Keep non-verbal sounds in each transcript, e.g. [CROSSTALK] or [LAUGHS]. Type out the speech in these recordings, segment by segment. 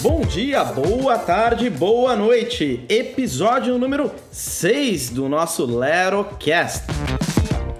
Bom dia, boa tarde, boa noite. Episódio número 6 do nosso LeroCast.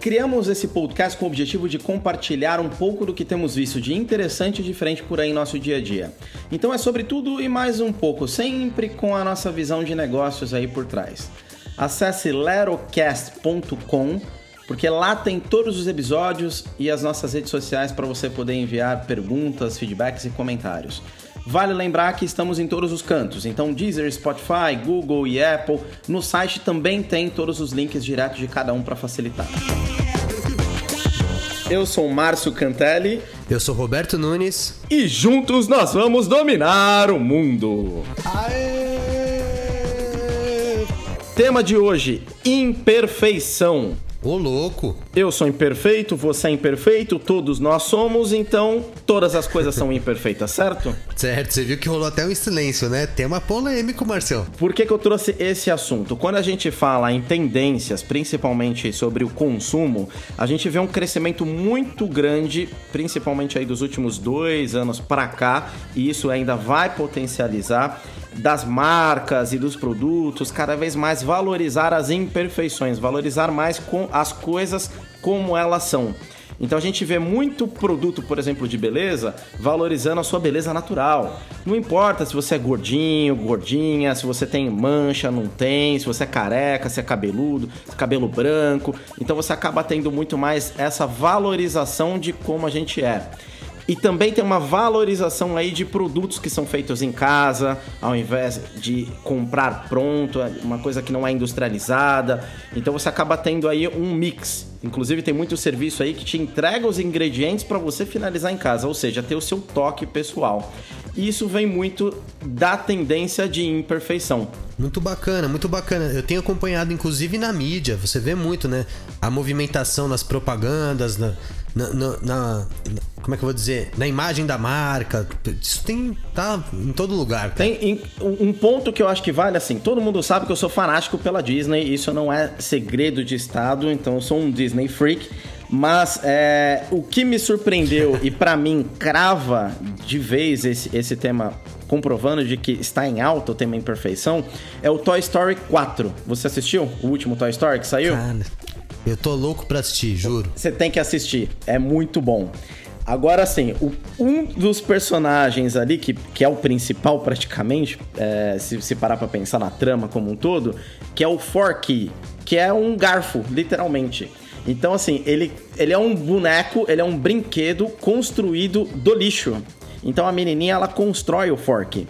Criamos esse podcast com o objetivo de compartilhar um pouco do que temos visto de interessante e diferente por aí em nosso dia a dia. Então é sobre tudo e mais um pouco, sempre com a nossa visão de negócios aí por trás. Acesse lerocast.com porque lá tem todos os episódios e as nossas redes sociais para você poder enviar perguntas, feedbacks e comentários. Vale lembrar que estamos em todos os cantos, então Deezer, Spotify, Google e Apple. No site também tem todos os links diretos de cada um para facilitar. Eu sou Márcio Cantelli. Eu sou Roberto Nunes. E juntos nós vamos dominar o mundo. Aê! Tema de hoje: imperfeição. Ô, louco! Eu sou imperfeito, você é imperfeito, todos nós somos, então todas as coisas são imperfeitas, certo? [LAUGHS] Certo, você viu que rolou até um silêncio, né? Tema polêmico, Marcelo. Por que, que eu trouxe esse assunto? Quando a gente fala em tendências, principalmente sobre o consumo, a gente vê um crescimento muito grande, principalmente aí dos últimos dois anos para cá, e isso ainda vai potencializar das marcas e dos produtos, cada vez mais valorizar as imperfeições, valorizar mais com as coisas como elas são. Então a gente vê muito produto, por exemplo, de beleza, valorizando a sua beleza natural. Não importa se você é gordinho, gordinha, se você tem mancha, não tem, se você é careca, se é cabeludo, se é cabelo branco. Então você acaba tendo muito mais essa valorização de como a gente é. E também tem uma valorização aí de produtos que são feitos em casa, ao invés de comprar pronto, uma coisa que não é industrializada. Então você acaba tendo aí um mix. Inclusive tem muito serviço aí que te entrega os ingredientes para você finalizar em casa, ou seja, ter o seu toque pessoal. E isso vem muito da tendência de imperfeição. Muito bacana, muito bacana. Eu tenho acompanhado, inclusive, na mídia. Você vê muito, né? A movimentação nas propagandas, na, na, na, na, como é que eu vou dizer? Na imagem da marca. Isso tem. tá em todo lugar. Cara. Tem um ponto que eu acho que vale assim. Todo mundo sabe que eu sou fanático pela Disney. Isso não é segredo de Estado. Então eu sou um Disney freak. Mas é, o que me surpreendeu [LAUGHS] e para mim crava de vez esse, esse tema comprovando de que está em alta o tema imperfeição é o Toy Story 4. Você assistiu o último Toy Story que saiu? Cara, eu tô louco pra assistir, juro. Você tem que assistir, é muito bom. Agora, sim, um dos personagens ali, que, que é o principal praticamente, é, se, se parar pra pensar na trama como um todo, que é o Forky, que é um garfo, literalmente. Então, assim, ele, ele é um boneco, ele é um brinquedo construído do lixo. Então a menininha ela constrói o Fork.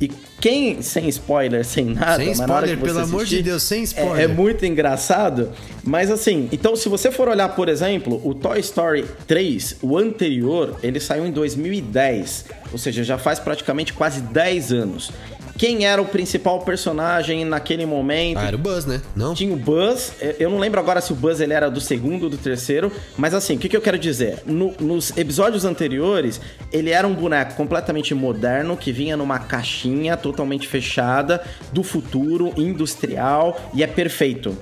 E quem, sem spoiler, sem nada, sem spoiler, pelo assistir, amor de Deus, sem spoiler. É, é, muito engraçado. Mas assim, então se você for olhar, por exemplo, o Toy Story 3, o anterior, ele saiu em 2010. Ou seja, já faz praticamente quase 10 anos quem era o principal personagem naquele momento. Ah, era o Buzz, né? Não? Tinha o Buzz. Eu não lembro agora se o Buzz ele era do segundo ou do terceiro. Mas assim, o que, que eu quero dizer? No, nos episódios anteriores, ele era um boneco completamente moderno que vinha numa caixinha totalmente fechada do futuro industrial e é perfeito.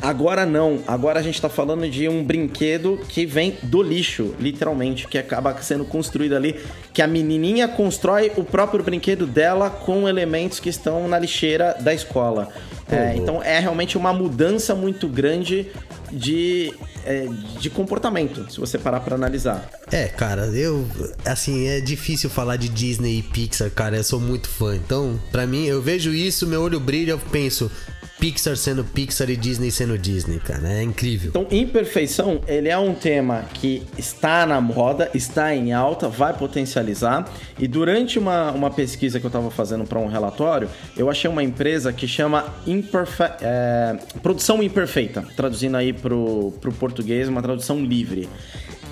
Agora não, agora a gente tá falando de um brinquedo que vem do lixo, literalmente, que acaba sendo construído ali, que a menininha constrói o próprio brinquedo dela com elementos que estão na lixeira da escola. É, então é realmente uma mudança muito grande de, é, de comportamento, se você parar para analisar. É, cara, eu assim, é difícil falar de Disney e Pixar, cara, eu sou muito fã. Então, para mim, eu vejo isso, meu olho brilha, eu penso, Pixar sendo Pixar e Disney sendo Disney, cara. É incrível. Então, imperfeição, ele é um tema que está na moda, está em alta, vai potencializar. E durante uma, uma pesquisa que eu estava fazendo para um relatório, eu achei uma empresa que chama Imperfe é, Produção Imperfeita, traduzindo aí para o português, uma tradução livre.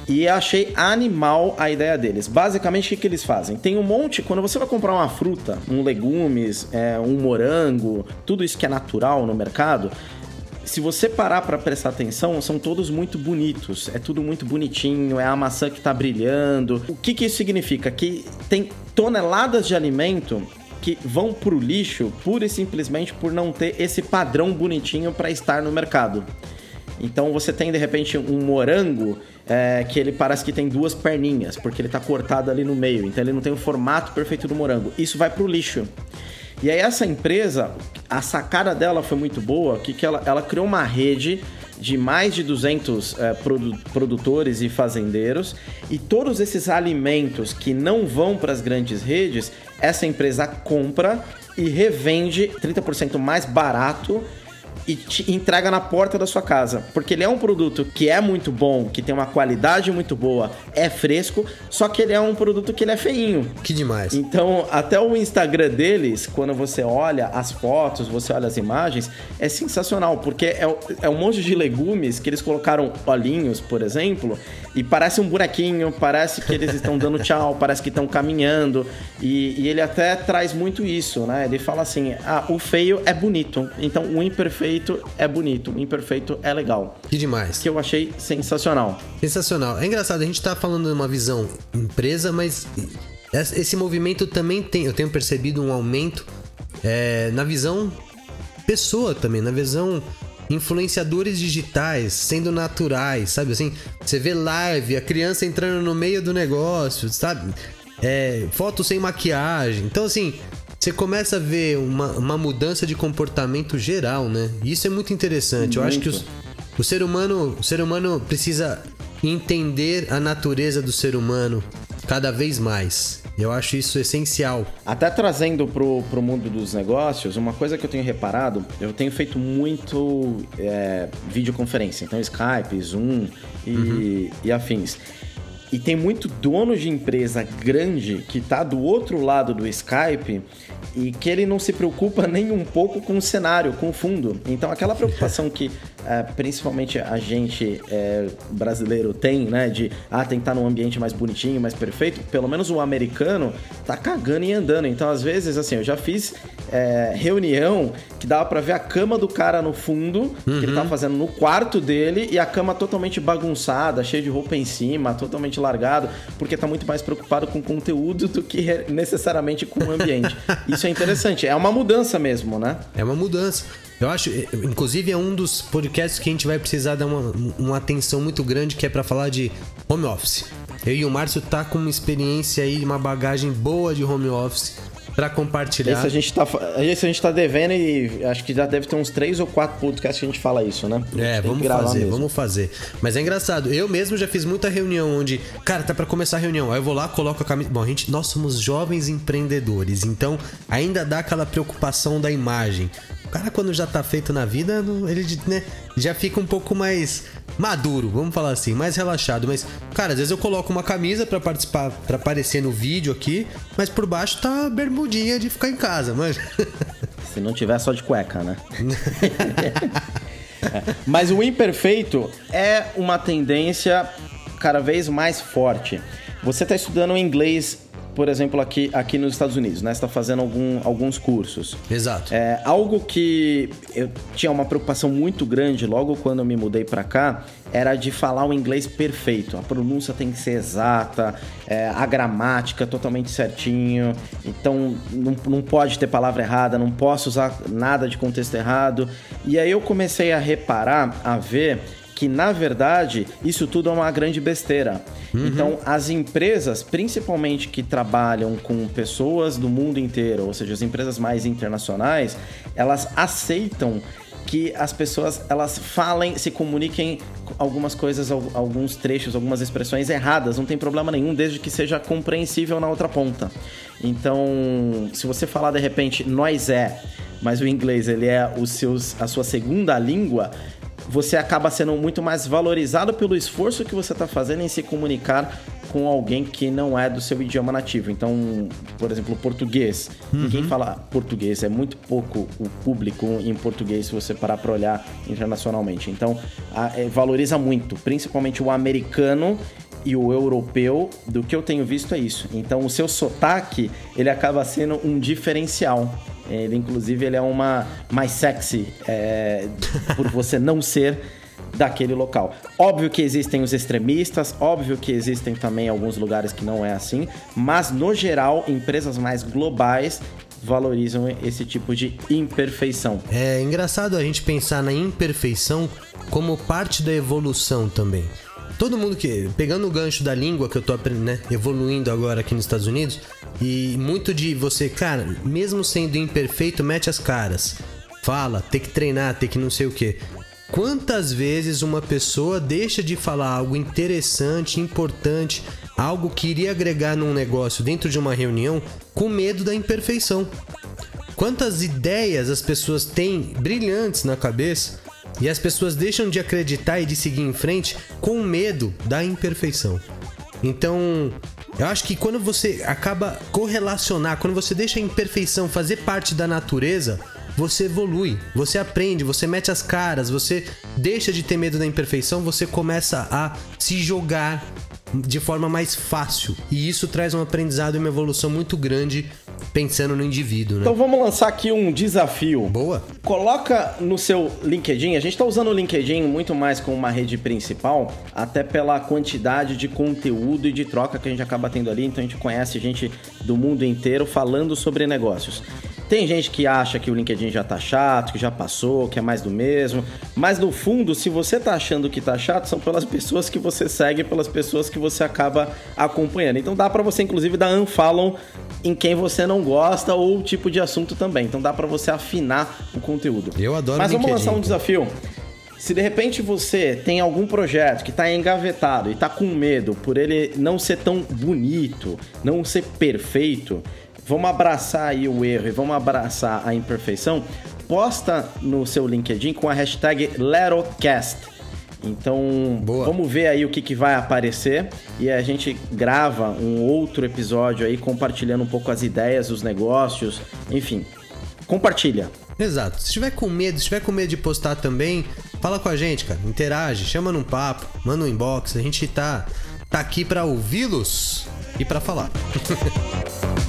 E achei animal a ideia deles. Basicamente, o que, eles fazem? Tem um monte. Quando você vai comprar uma fruta, um legumes, é, um morango, tudo isso que é natural no mercado, se você parar para prestar atenção, são todos muito bonitos. É tudo muito bonitinho, é a maçã que está brilhando. O que, que isso significa? Que tem toneladas de alimento que vão pro lixo pura e simplesmente por não ter esse padrão bonitinho para estar no mercado. Então você tem de repente um morango é, que ele parece que tem duas perninhas, porque ele está cortado ali no meio, então ele não tem o formato perfeito do morango. Isso vai para o lixo. E aí essa empresa, a sacada dela foi muito boa, que, que ela, ela criou uma rede de mais de 200 é, produ produtores e fazendeiros e todos esses alimentos que não vão para as grandes redes, essa empresa compra e revende 30% mais barato e te entrega na porta da sua casa. Porque ele é um produto que é muito bom, que tem uma qualidade muito boa, é fresco, só que ele é um produto que ele é feinho. Que demais. Então, até o Instagram deles, quando você olha as fotos, você olha as imagens, é sensacional, porque é, é um monte de legumes que eles colocaram olhinhos, por exemplo, e parece um buraquinho, parece que eles estão dando [LAUGHS] tchau, parece que estão caminhando. E, e, ele até traz muito isso, né? Ele fala assim: ah, o feio é bonito, então o imperfeito é bonito, o imperfeito é legal. Que demais. Que eu achei sensacional. Sensacional. É engraçado, a gente tá falando de uma visão empresa, mas esse movimento também tem, eu tenho percebido um aumento é, na visão pessoa também, na visão influenciadores digitais sendo naturais, sabe assim? Você vê live, a criança entrando no meio do negócio, sabe? É, foto sem maquiagem. Então, assim, você começa a ver uma, uma mudança de comportamento geral, né? E isso é muito interessante. Muito. Eu acho que os, o ser humano, o ser humano precisa entender a natureza do ser humano cada vez mais. Eu acho isso essencial. Até trazendo pro, pro mundo dos negócios, uma coisa que eu tenho reparado, eu tenho feito muito é, videoconferência, então Skype, Zoom e, uhum. e afins. E tem muito dono de empresa grande que está do outro lado do Skype e que ele não se preocupa nem um pouco com o cenário, com o fundo. Então, aquela preocupação que é, [LAUGHS] principalmente a gente é, brasileiro tem, né, de ah, tem que estar num ambiente mais bonitinho, mais perfeito, pelo menos o americano tá cagando e andando. Então, às vezes, assim, eu já fiz é, reunião que dava para ver a cama do cara no fundo, uhum. que ele tava uhum. fazendo no quarto dele, e a cama totalmente bagunçada, cheia de roupa em cima, totalmente largado, porque tá muito mais preocupado com conteúdo do que necessariamente com o ambiente. [LAUGHS] Isso é interessante, é uma mudança mesmo, né? É uma mudança. Eu acho, inclusive, é um dos podcasts que a gente vai precisar dar uma, uma atenção muito grande, que é para falar de home office. Eu e o Márcio tá com uma experiência aí, uma bagagem boa de home office para compartilhar. Esse a, gente tá, esse a gente tá devendo e acho que já deve ter uns três ou quatro podcasts que a gente fala isso, né? É, vamos fazer, mesmo. vamos fazer. Mas é engraçado, eu mesmo já fiz muita reunião onde, cara, tá para começar a reunião, aí eu vou lá, coloco a camisa. Bom, a gente, nós somos jovens empreendedores, então ainda dá aquela preocupação da imagem. O cara, quando já tá feito na vida, ele né, já fica um pouco mais maduro, vamos falar assim, mais relaxado. Mas, cara, às vezes eu coloco uma camisa para participar, para aparecer no vídeo aqui, mas por baixo tá bermudinha de ficar em casa, mas. [LAUGHS] Se não tiver só de cueca, né? [LAUGHS] mas o imperfeito é uma tendência cada vez mais forte. Você está estudando inglês por exemplo, aqui, aqui nos Estados Unidos, né? Você está fazendo algum, alguns cursos. Exato. É, algo que eu tinha uma preocupação muito grande logo quando eu me mudei para cá era de falar o inglês perfeito. A pronúncia tem que ser exata, é, a gramática totalmente certinho. Então não, não pode ter palavra errada, não posso usar nada de contexto errado. E aí eu comecei a reparar, a ver que na verdade isso tudo é uma grande besteira. Uhum. Então, as empresas, principalmente que trabalham com pessoas do mundo inteiro, ou seja, as empresas mais internacionais, elas aceitam que as pessoas elas falem, se comuniquem algumas coisas, alguns trechos, algumas expressões erradas, não tem problema nenhum, desde que seja compreensível na outra ponta. Então, se você falar de repente nós é, mas o inglês ele é os seus, a sua segunda língua, você acaba sendo muito mais valorizado pelo esforço que você está fazendo em se comunicar com alguém que não é do seu idioma nativo. Então, por exemplo, português. Uhum. Ninguém fala português, é muito pouco o público em português se você parar para olhar internacionalmente. Então, a, é, valoriza muito, principalmente o americano e o europeu, do que eu tenho visto é isso. Então, o seu sotaque, ele acaba sendo um diferencial. Ele, inclusive, ele é uma mais sexy é, por você não ser daquele local. Óbvio que existem os extremistas, óbvio que existem também alguns lugares que não é assim, mas no geral, empresas mais globais valorizam esse tipo de imperfeição. É engraçado a gente pensar na imperfeição como parte da evolução também. Todo mundo que. Pegando o gancho da língua que eu tô né, evoluindo agora aqui nos Estados Unidos, e muito de você, cara, mesmo sendo imperfeito, mete as caras. Fala, tem que treinar, tem que não sei o que. Quantas vezes uma pessoa deixa de falar algo interessante, importante, algo que iria agregar num negócio dentro de uma reunião com medo da imperfeição? Quantas ideias as pessoas têm brilhantes na cabeça e as pessoas deixam de acreditar e de seguir em frente com medo da imperfeição? Então, eu acho que quando você acaba correlacionar, quando você deixa a imperfeição fazer parte da natureza, você evolui, você aprende, você mete as caras, você deixa de ter medo da imperfeição, você começa a se jogar de forma mais fácil. E isso traz um aprendizado e uma evolução muito grande pensando no indivíduo, né? Então vamos lançar aqui um desafio. Boa. Coloca no seu LinkedIn, a gente está usando o LinkedIn muito mais como uma rede principal, até pela quantidade de conteúdo e de troca que a gente acaba tendo ali, então a gente conhece gente do mundo inteiro falando sobre negócios. Tem gente que acha que o LinkedIn já tá chato, que já passou, que é mais do mesmo. Mas no fundo, se você tá achando que tá chato, são pelas pessoas que você segue, pelas pessoas que você acaba acompanhando. Então dá para você inclusive dar unfollow em quem você não gosta ou o tipo de assunto também. Então dá para você afinar o conteúdo. Eu adoro Mas vamos LinkedIn, lançar um desafio. Se de repente você tem algum projeto que está engavetado e está com medo por ele não ser tão bonito, não ser perfeito, vamos abraçar aí o erro e vamos abraçar a imperfeição. Posta no seu LinkedIn com a hashtag LeroCast. Então, Boa. vamos ver aí o que, que vai aparecer e a gente grava um outro episódio aí compartilhando um pouco as ideias, os negócios, enfim. Compartilha. Exato. Se tiver com medo, se tiver com medo de postar também, fala com a gente, cara. Interage, chama num papo, manda um inbox. A gente tá, tá aqui pra ouvi-los e pra falar. [LAUGHS]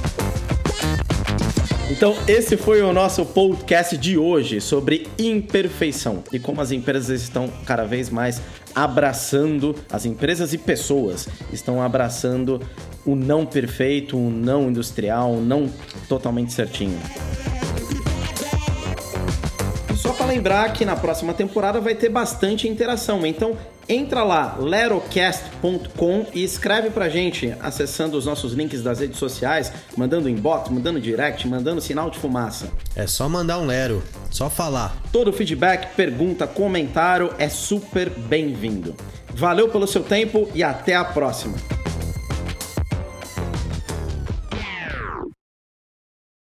Então, esse foi o nosso podcast de hoje sobre imperfeição e como as empresas estão cada vez mais abraçando, as empresas e pessoas estão abraçando o não perfeito, o não industrial, o não totalmente certinho. Só para lembrar que na próxima temporada vai ter bastante interação, então entra lá lerocast.com e escreve pra gente acessando os nossos links das redes sociais, mandando inbox, mandando direct, mandando sinal de fumaça. É só mandar um lero, só falar. Todo feedback, pergunta, comentário é super bem-vindo. Valeu pelo seu tempo e até a próxima.